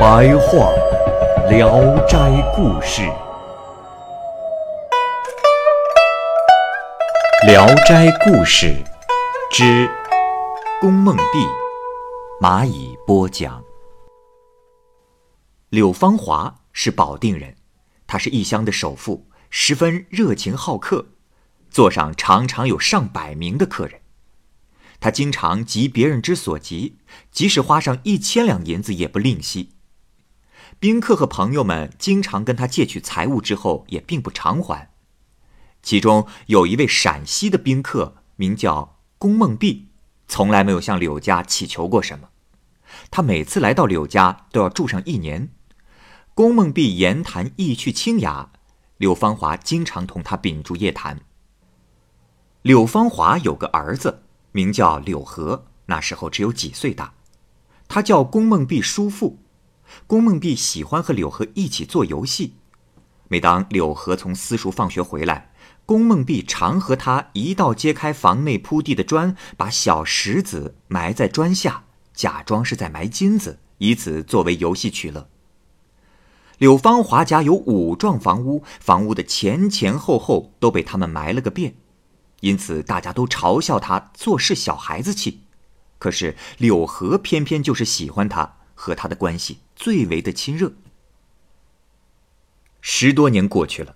白话《聊斋故事》，《聊斋故事》之宫梦璧，蚂蚁播讲。柳芳华是保定人，他是异乡的首富，十分热情好客，座上常常有上百名的客人。他经常急别人之所急，即使花上一千两银子也不吝惜。宾客和朋友们经常跟他借取财物之后，也并不偿还。其中有一位陕西的宾客，名叫龚梦璧，从来没有向柳家乞求过什么。他每次来到柳家，都要住上一年。龚梦璧言谈意趣清雅，柳芳华经常同他秉烛夜谈。柳芳华有个儿子，名叫柳和，那时候只有几岁大。他叫龚梦璧叔父。龚梦璧喜欢和柳河一起做游戏。每当柳河从私塾放学回来，龚梦璧常和他一道揭开房内铺地的砖，把小石子埋在砖下，假装是在埋金子，以此作为游戏取乐。柳芳华家有五幢房屋，房屋的前前后后都被他们埋了个遍，因此大家都嘲笑他做事小孩子气。可是柳河偏偏就是喜欢他，和他的关系最为的亲热。十多年过去了，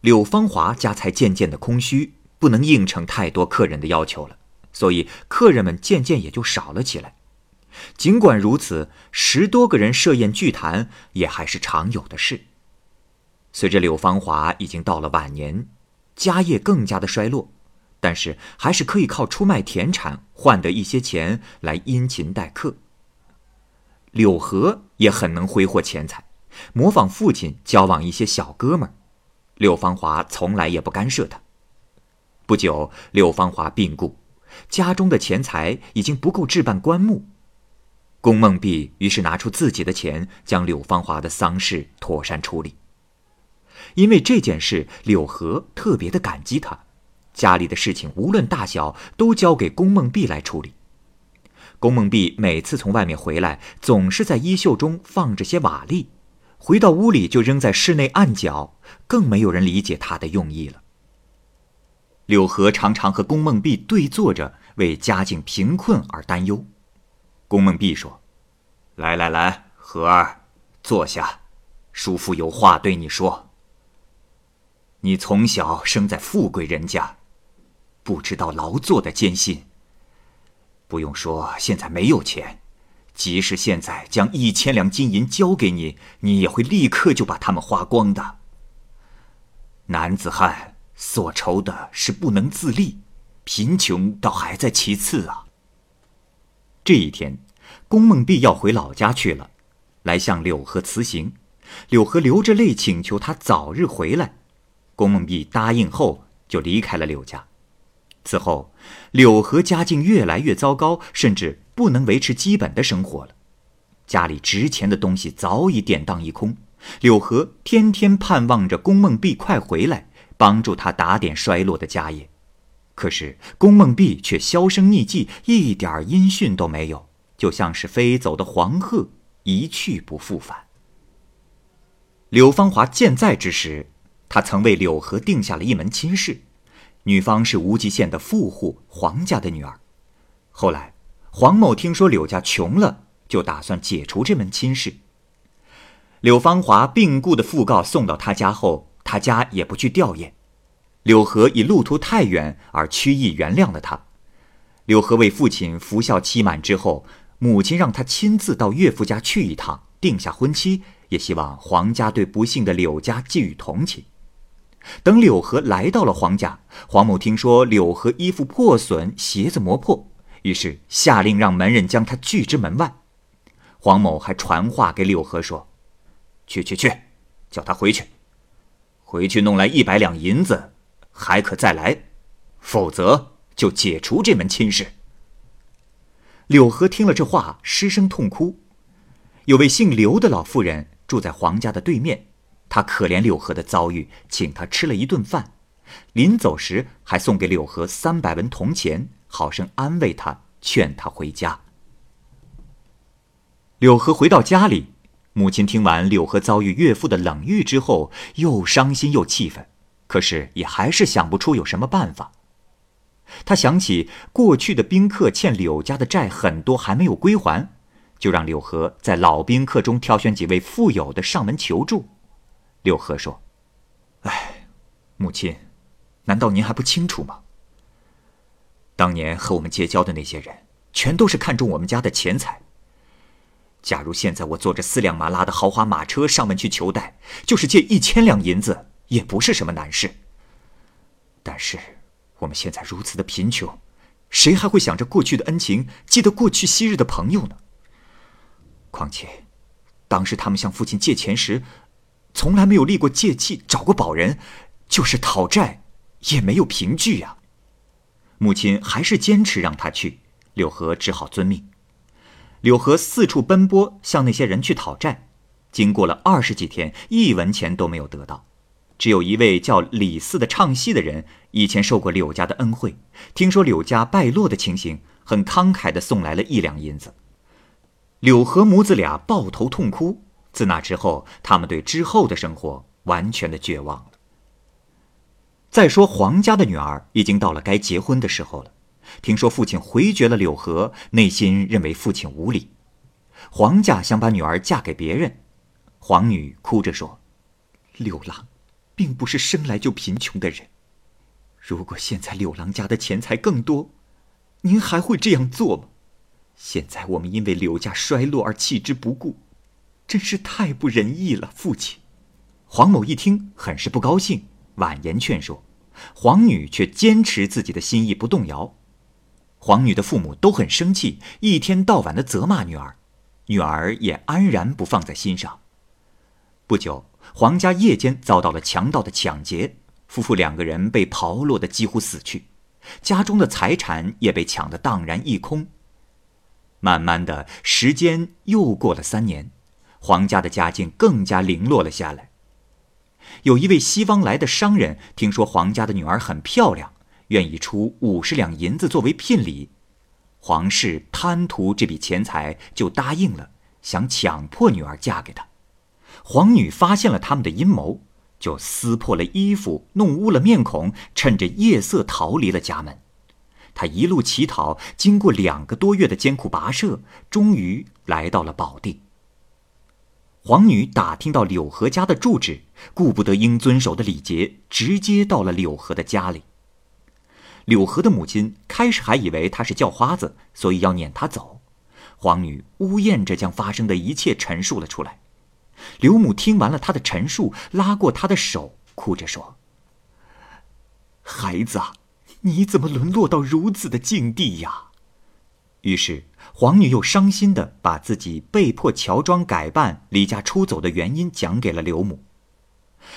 柳芳华家才渐渐的空虚，不能应承太多客人的要求了，所以客人们渐渐也就少了起来。尽管如此，十多个人设宴聚谈也还是常有的事。随着柳芳华已经到了晚年，家业更加的衰落，但是还是可以靠出卖田产换得一些钱来殷勤待客。柳河也很能挥霍钱财，模仿父亲交往一些小哥们儿，柳芳华从来也不干涉他。不久，柳芳华病故，家中的钱财已经不够置办棺木。龚梦碧于是拿出自己的钱，将柳芳华的丧事妥善处理。因为这件事，柳河特别的感激他，家里的事情无论大小，都交给龚梦碧来处理。龚梦璧每次从外面回来，总是在衣袖中放着些瓦砾，回到屋里就扔在室内暗角，更没有人理解他的用意了。柳河常常和龚梦璧对坐着，为家境贫困而担忧。宫梦璧说：“来来来，和儿，坐下，叔父有话对你说。你从小生在富贵人家，不知道劳作的艰辛。不用说，现在没有钱，即使现在将一千两金银交给你，你也会立刻就把它们花光的。男子汉所愁的是不能自立，贫穷倒还在其次啊。”这一天，龚梦碧要回老家去了，来向柳河辞行。柳河流着泪请求他早日回来。龚梦碧答应后，就离开了柳家。此后，柳河家境越来越糟糕，甚至不能维持基本的生活了。家里值钱的东西早已典当一空。柳河天天盼望着宫梦碧快回来，帮助他打点衰落的家业。可是宫梦碧却销声匿迹，一点音讯都没有，就像是飞走的黄鹤，一去不复返。柳芳华健在之时，他曾为柳河定下了一门亲事，女方是无极县的富户黄家的女儿。后来，黄某听说柳家穷了，就打算解除这门亲事。柳芳华病故的讣告送到他家后，他家也不去吊唁。柳河以路途太远而屈意原谅了他。柳河为父亲服孝期满之后，母亲让他亲自到岳父家去一趟，定下婚期，也希望黄家对不幸的柳家寄予同情。等柳河来到了黄家，黄某听说柳河衣服破损，鞋子磨破，于是下令让门人将他拒之门外。黄某还传话给柳河说：“去去去，叫他回去，回去弄来一百两银子，还可再来，否则就解除这门亲事。”柳河听了这话，失声痛哭。有位姓刘的老妇人住在黄家的对面，他可怜柳河的遭遇，请他吃了一顿饭，临走时还送给柳河三百文铜钱，好生安慰他，劝他回家。柳河回到家里，母亲听完柳河遭遇岳父的冷遇之后，又伤心又气愤，可是也还是想不出有什么办法。他想起过去的宾客欠柳家的债很多还没有归还，就让柳河在老宾客中挑选几位富有的上门求助。柳河说：“哎，母亲，难道您还不清楚吗？当年和我们结交的那些人，全都是看中我们家的钱财。假如现在我坐着四辆马拉的豪华马车上门去求贷，就是借一千两银子，也不是什么难事。但是……”我们现在如此的贫穷，谁还会想着过去的恩情，记得过去昔日的朋友呢？况且，当时他们向父亲借钱时，从来没有立过借契，找过保人，就是讨债，也没有凭据呀。母亲还是坚持让他去，柳河只好遵命。柳河四处奔波，向那些人去讨债，经过了二十几天，一文钱都没有得到。只有一位叫李四的唱戏的人，以前受过柳家的恩惠，听说柳家败落的情形，很慷慨的送来了一两银子。柳河母子俩抱头痛哭。自那之后，他们对之后的生活完全的绝望了。再说黄家的女儿已经到了该结婚的时候了，听说父亲回绝了柳河，内心认为父亲无礼，黄家想把女儿嫁给别人。黄女哭着说：“柳郎。”并不是生来就贫穷的人。如果现在柳郎家的钱财更多，您还会这样做吗？现在我们因为柳家衰落而弃之不顾，真是太不仁义了，父亲。黄某一听，很是不高兴，婉言劝说，黄女却坚持自己的心意不动摇。黄女的父母都很生气，一天到晚的责骂女儿，女儿也安然不放在心上。不久。黄家夜间遭到了强盗的抢劫，夫妇两个人被刨落的几乎死去，家中的财产也被抢得荡然一空。慢慢的时间又过了三年，黄家的家境更加零落了下来。有一位西方来的商人听说黄家的女儿很漂亮，愿意出五十两银子作为聘礼，黄氏贪图这笔钱财，就答应了，想强迫女儿嫁给他。皇女发现了他们的阴谋，就撕破了衣服，弄污了面孔，趁着夜色逃离了家门。她一路乞讨，经过两个多月的艰苦跋涉，终于来到了宝地。皇女打听到柳河家的住址，顾不得应遵守的礼节，直接到了柳河的家里。柳河的母亲开始还以为他是叫花子，所以要撵他走。皇女呜咽着将发生的一切陈述了出来。刘母听完了他的陈述，拉过他的手，哭着说：“孩子，你怎么沦落到如此的境地呀？”于是皇女又伤心的把自己被迫乔装改扮、离家出走的原因讲给了刘母。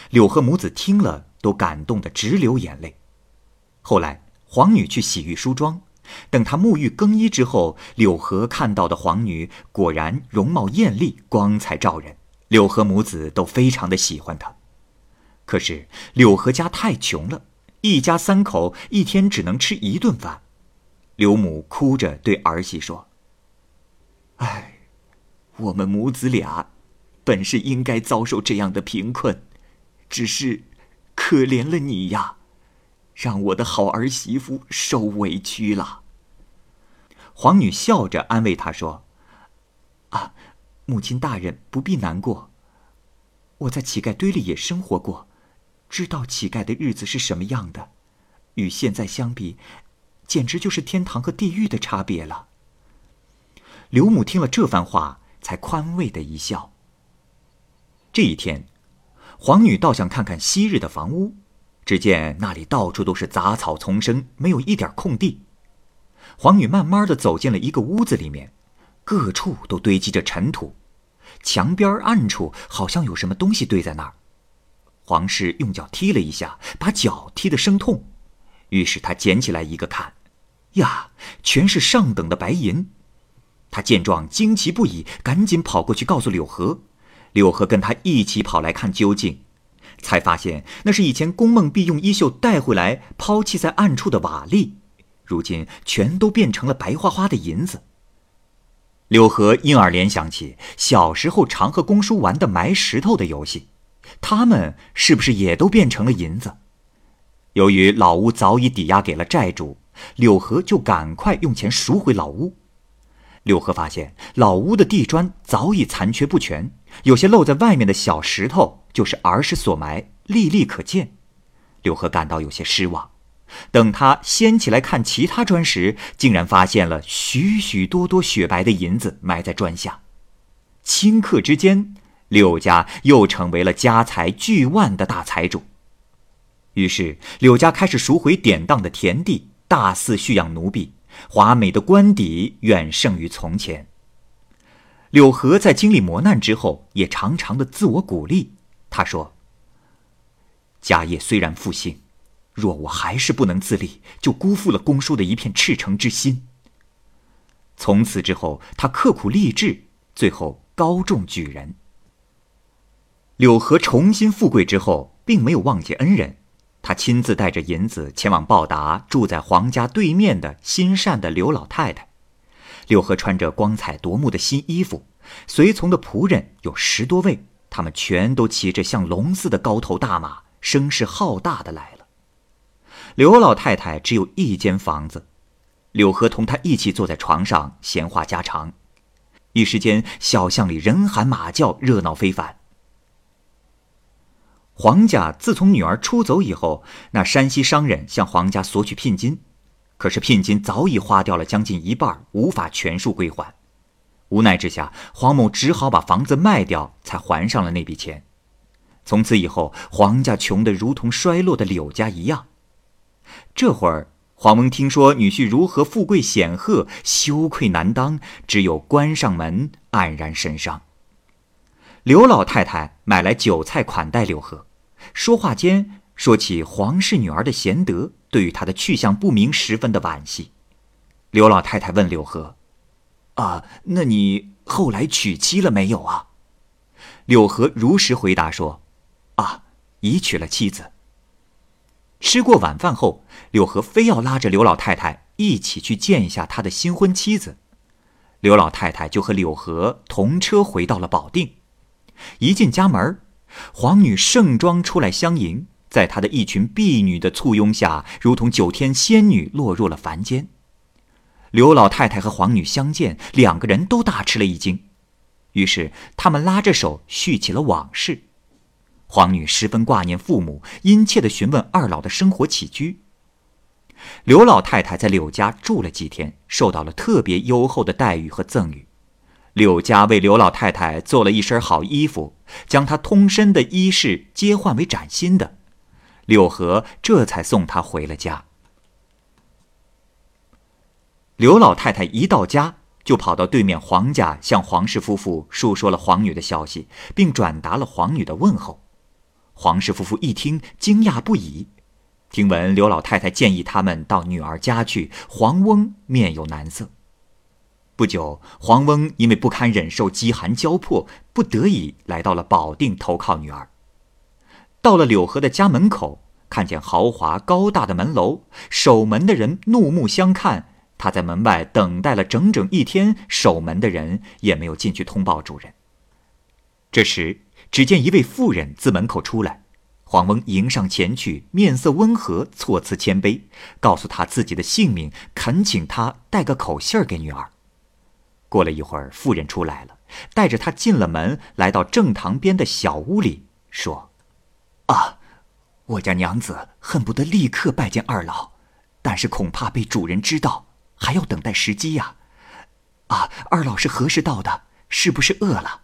柳和母子听了，都感动的直流眼泪。后来皇女去洗浴梳妆，等她沐浴更衣之后，柳河看到的皇女果然容貌艳丽，光彩照人。柳河母子都非常的喜欢她，可是柳河家太穷了，一家三口一天只能吃一顿饭。刘母哭着对儿媳说：“哎，我们母子俩，本是应该遭受这样的贫困，只是可怜了你呀，让我的好儿媳妇受委屈了。”皇女笑着安慰他说：“啊。”母亲大人不必难过。我在乞丐堆里也生活过，知道乞丐的日子是什么样的，与现在相比，简直就是天堂和地狱的差别了。刘母听了这番话，才宽慰的一笑。这一天，皇女倒想看看昔日的房屋，只见那里到处都是杂草丛生，没有一点空地。黄女慢慢的走进了一个屋子里面，各处都堆积着尘土，墙边暗处好像有什么东西堆在那儿。黄氏用脚踢了一下，把脚踢得生痛，于是他捡起来一个看，呀，全是上等的白银。他见状惊奇不已，赶紧跑过去告诉柳河，柳河跟他一起跑来看究竟，才发现那是以前宫梦碧用衣袖带回来抛弃在暗处的瓦砾。如今全都变成了白花花的银子。柳河因而联想起小时候常和公叔玩的埋石头的游戏，他们是不是也都变成了银子？由于老屋早已抵押给了债主，柳河就赶快用钱赎回老屋。柳河发现老屋的地砖早已残缺不全，有些露在外面的小石头就是儿时所埋，历历可见。柳河感到有些失望。等他掀起来看其他砖时，竟然发现了许许多多雪白的银子埋在砖下。顷刻之间，柳家又成为了家财巨万的大财主。于是，柳家开始赎回典当的田地，大肆蓄养奴婢，华美的官邸远胜于从前。柳河在经历磨难之后，也常常的自我鼓励。他说：“家业虽然复兴。”若我还是不能自立，就辜负了公叔的一片赤诚之心。从此之后，他刻苦励志，最后高中举人。柳河重新富贵之后，并没有忘记恩人，他亲自带着银子前往报答住在皇家对面的心善的刘老太太。柳河穿着光彩夺目的新衣服，随从的仆人有十多位，他们全都骑着像龙似的高头大马，声势浩大的来了。刘老太太只有一间房子，柳河同她一起坐在床上闲话家常，一时间小巷里人喊马叫，热闹非凡。黄家自从女儿出走以后，那山西商人向黄家索取聘金，可是聘金早已花掉了将近一半，无法全数归还。无奈之下，黄某只好把房子卖掉，才还上了那笔钱。从此以后，黄家穷得如同衰落的柳家一样。这会儿，黄蒙听说女婿如何富贵显赫，羞愧难当，只有关上门，黯然神伤。刘老太太买来酒菜款待柳河，说话间说起黄氏女儿的贤德，对于她的去向不明，十分的惋惜。刘老太太问柳河：“啊，那你后来娶妻了没有啊？”柳河如实回答说：“啊，已娶了妻子。”吃过晚饭后，柳河非要拉着刘老太太一起去见一下他的新婚妻子。刘老太太就和柳河同车回到了保定。一进家门，皇女盛装出来相迎，在她的一群婢女的簇拥下，如同九天仙女落入了凡间。刘老太太和皇女相见，两个人都大吃了一惊，于是他们拉着手叙起了往事。皇女十分挂念父母，殷切的询问二老的生活起居。刘老太太在柳家住了几天，受到了特别优厚的待遇和赠与。柳家为刘老太太做了一身好衣服，将她通身的衣饰皆换为崭新的。柳河这才送她回了家。刘老太太一到家，就跑到对面黄家，向黄氏夫妇述说了皇女的消息，并转达了皇女的问候。黄氏夫妇一听，惊讶不已。听闻刘老太太建议他们到女儿家去，黄翁面有难色。不久，黄翁因为不堪忍受饥寒交迫，不得已来到了保定投靠女儿。到了柳河的家门口，看见豪华高大的门楼，守门的人怒目相看。他在门外等待了整整一天，守门的人也没有进去通报主人。这时。只见一位妇人自门口出来，黄翁迎上前去，面色温和，措辞谦卑，告诉他自己的姓名，恳请他带个口信儿给女儿。过了一会儿，妇人出来了，带着他进了门，来到正堂边的小屋里，说：“啊，我家娘子恨不得立刻拜见二老，但是恐怕被主人知道，还要等待时机呀。啊，二老是何时到的？是不是饿了？”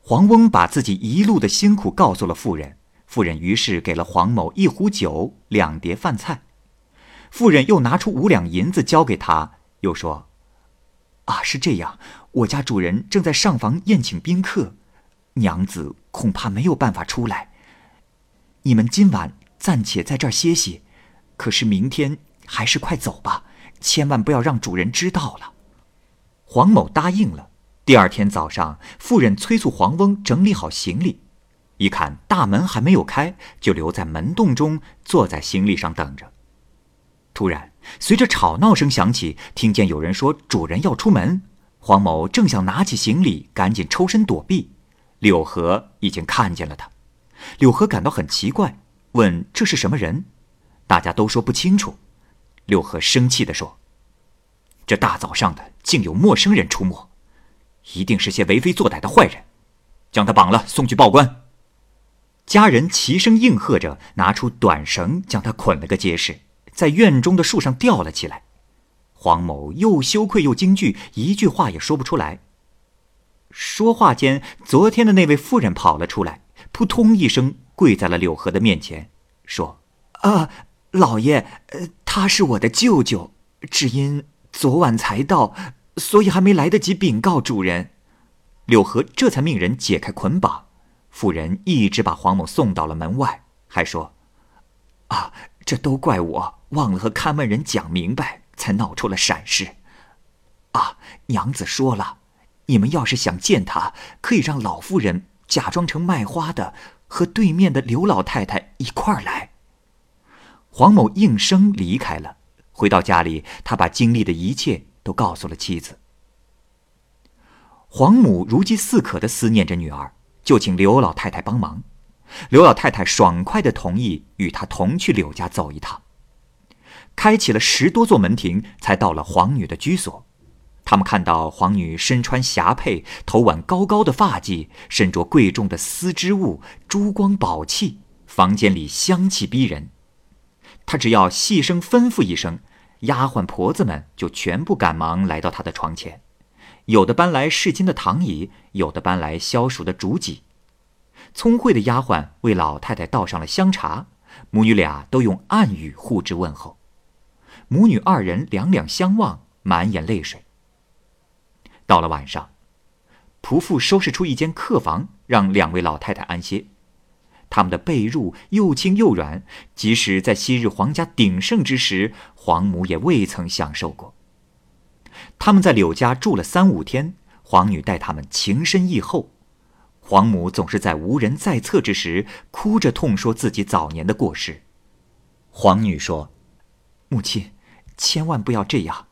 黄翁把自己一路的辛苦告诉了妇人，妇人于是给了黄某一壶酒、两碟饭菜。妇人又拿出五两银子交给他，又说：“啊，是这样，我家主人正在上房宴请宾客，娘子恐怕没有办法出来。你们今晚暂且在这儿歇息，可是明天还是快走吧，千万不要让主人知道了。”黄某答应了。第二天早上，妇人催促黄翁整理好行李，一看大门还没有开，就留在门洞中，坐在行李上等着。突然，随着吵闹声响起，听见有人说主人要出门。黄某正想拿起行李，赶紧抽身躲避。柳河已经看见了他，柳河感到很奇怪，问这是什么人？大家都说不清楚。柳河生气地说：“这大早上的，竟有陌生人出没。”一定是些为非作歹的坏人，将他绑了送去报官。家人齐声应和着，拿出短绳将他捆了个结实，在院中的树上吊了起来。黄某又羞愧又惊惧，一句话也说不出来。说话间，昨天的那位妇人跑了出来，扑通一声跪在了柳河的面前，说：“啊，老爷，他是我的舅舅，只因昨晚才到。”所以还没来得及禀告主人，柳河这才命人解开捆绑。妇人一直把黄某送到了门外，还说：“啊，这都怪我忘了和看门人讲明白，才闹出了闪失。啊，娘子说了，你们要是想见他，可以让老妇人假装成卖花的，和对面的刘老太太一块儿来。”黄某应声离开了。回到家里，他把经历的一切。都告诉了妻子。黄母如饥似渴的思念着女儿，就请刘老太太帮忙。刘老太太爽快的同意与她同去柳家走一趟。开启了十多座门庭，才到了黄女的居所。他们看到黄女身穿霞帔，头挽高高的发髻，身着贵重的丝织物，珠光宝气，房间里香气逼人。她只要细声吩咐一声。丫鬟婆子们就全部赶忙来到他的床前，有的搬来试金的躺椅，有的搬来消暑的竹几。聪慧的丫鬟为老太太倒上了香茶，母女俩都用暗语互致问候。母女二人两两相望，满眼泪水。到了晚上，仆妇收拾出一间客房，让两位老太太安歇。他们的被褥又轻又软，即使在昔日皇家鼎盛之时，皇母也未曾享受过。他们在柳家住了三五天，皇女待他们情深意厚，皇母总是在无人在侧之时，哭着痛说自己早年的过失。皇女说：“母亲，千万不要这样，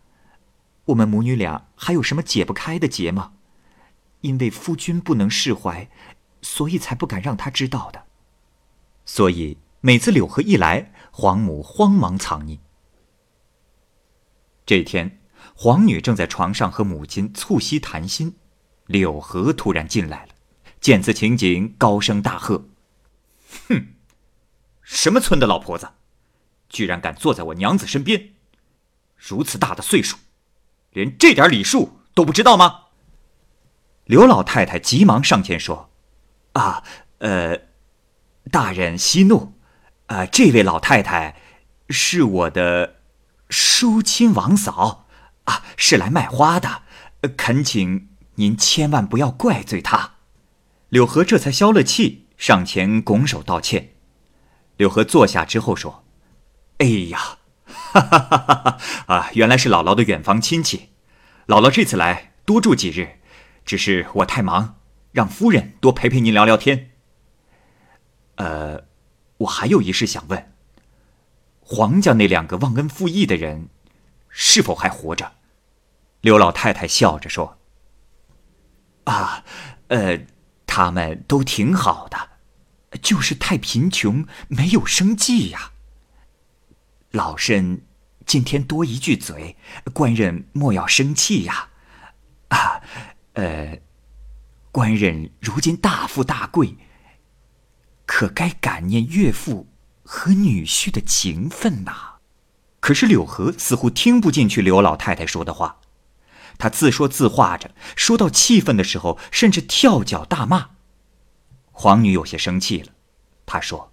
我们母女俩还有什么解不开的结吗？因为夫君不能释怀，所以才不敢让他知道的。”所以每次柳河一来，黄母慌忙藏匿。这天，黄女正在床上和母亲促膝谈心，柳河突然进来了，见此情景，高声大喝：“哼，什么村的老婆子，居然敢坐在我娘子身边！如此大的岁数，连这点礼数都不知道吗？”刘老太太急忙上前说：“啊，呃。”大人息怒，啊，这位老太太是我的叔亲王嫂，啊，是来卖花的，恳请您千万不要怪罪她。柳河这才消了气，上前拱手道歉。柳河坐下之后说：“哎呀，哈哈哈哈哈！啊，原来是姥姥的远房亲戚，姥姥这次来多住几日，只是我太忙，让夫人多陪陪您聊聊天。”呃，我还有一事想问。黄家那两个忘恩负义的人，是否还活着？刘老太太笑着说：“啊，呃，他们都挺好的，就是太贫穷，没有生计呀。老身今天多一句嘴，官人莫要生气呀。啊，呃，官人如今大富大贵。”可该感念岳父和女婿的情分呐！可是柳河似乎听不进去刘老太太说的话，他自说自话着，说到气愤的时候，甚至跳脚大骂。皇女有些生气了，她说：“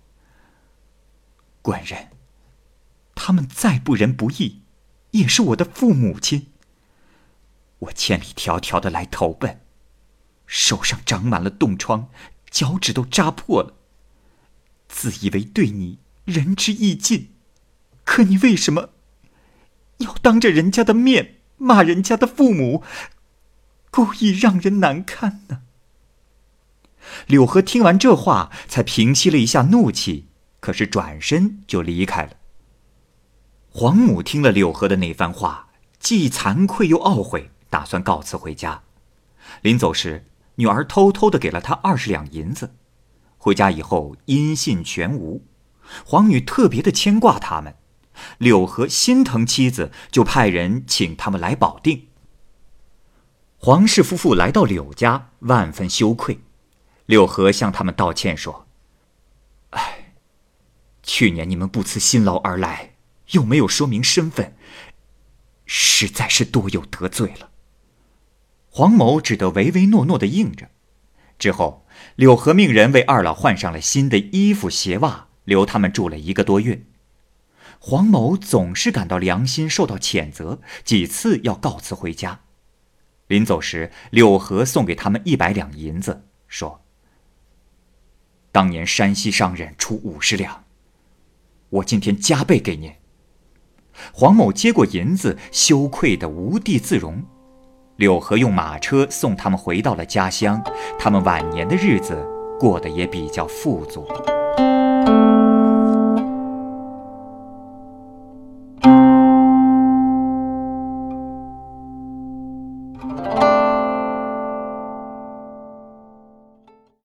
官人，他们再不仁不义，也是我的父母亲。我千里迢迢的来投奔，手上长满了冻疮，脚趾都扎破了。自以为对你仁至义尽，可你为什么要当着人家的面骂人家的父母，故意让人难堪呢？柳河听完这话，才平息了一下怒气，可是转身就离开了。黄母听了柳河的那番话，既惭愧又懊悔。打算告辞回家，临走时，女儿偷偷的给了他二十两银子。回家以后，音信全无。皇女特别的牵挂他们，柳河心疼妻子，就派人请他们来保定。黄氏夫妇来到柳家，万分羞愧。柳河向他们道歉说：“哎，去年你们不辞辛劳而来，又没有说明身份，实在是多有得罪了。”黄某只得唯唯诺诺的应着。之后，柳河命人为二老换上了新的衣服鞋袜，留他们住了一个多月。黄某总是感到良心受到谴责，几次要告辞回家。临走时，柳河送给他们一百两银子，说：“当年山西商人出五十两，我今天加倍给您。”黄某接过银子，羞愧的无地自容。柳河用马车送他们回到了家乡，他们晚年的日子过得也比较富足。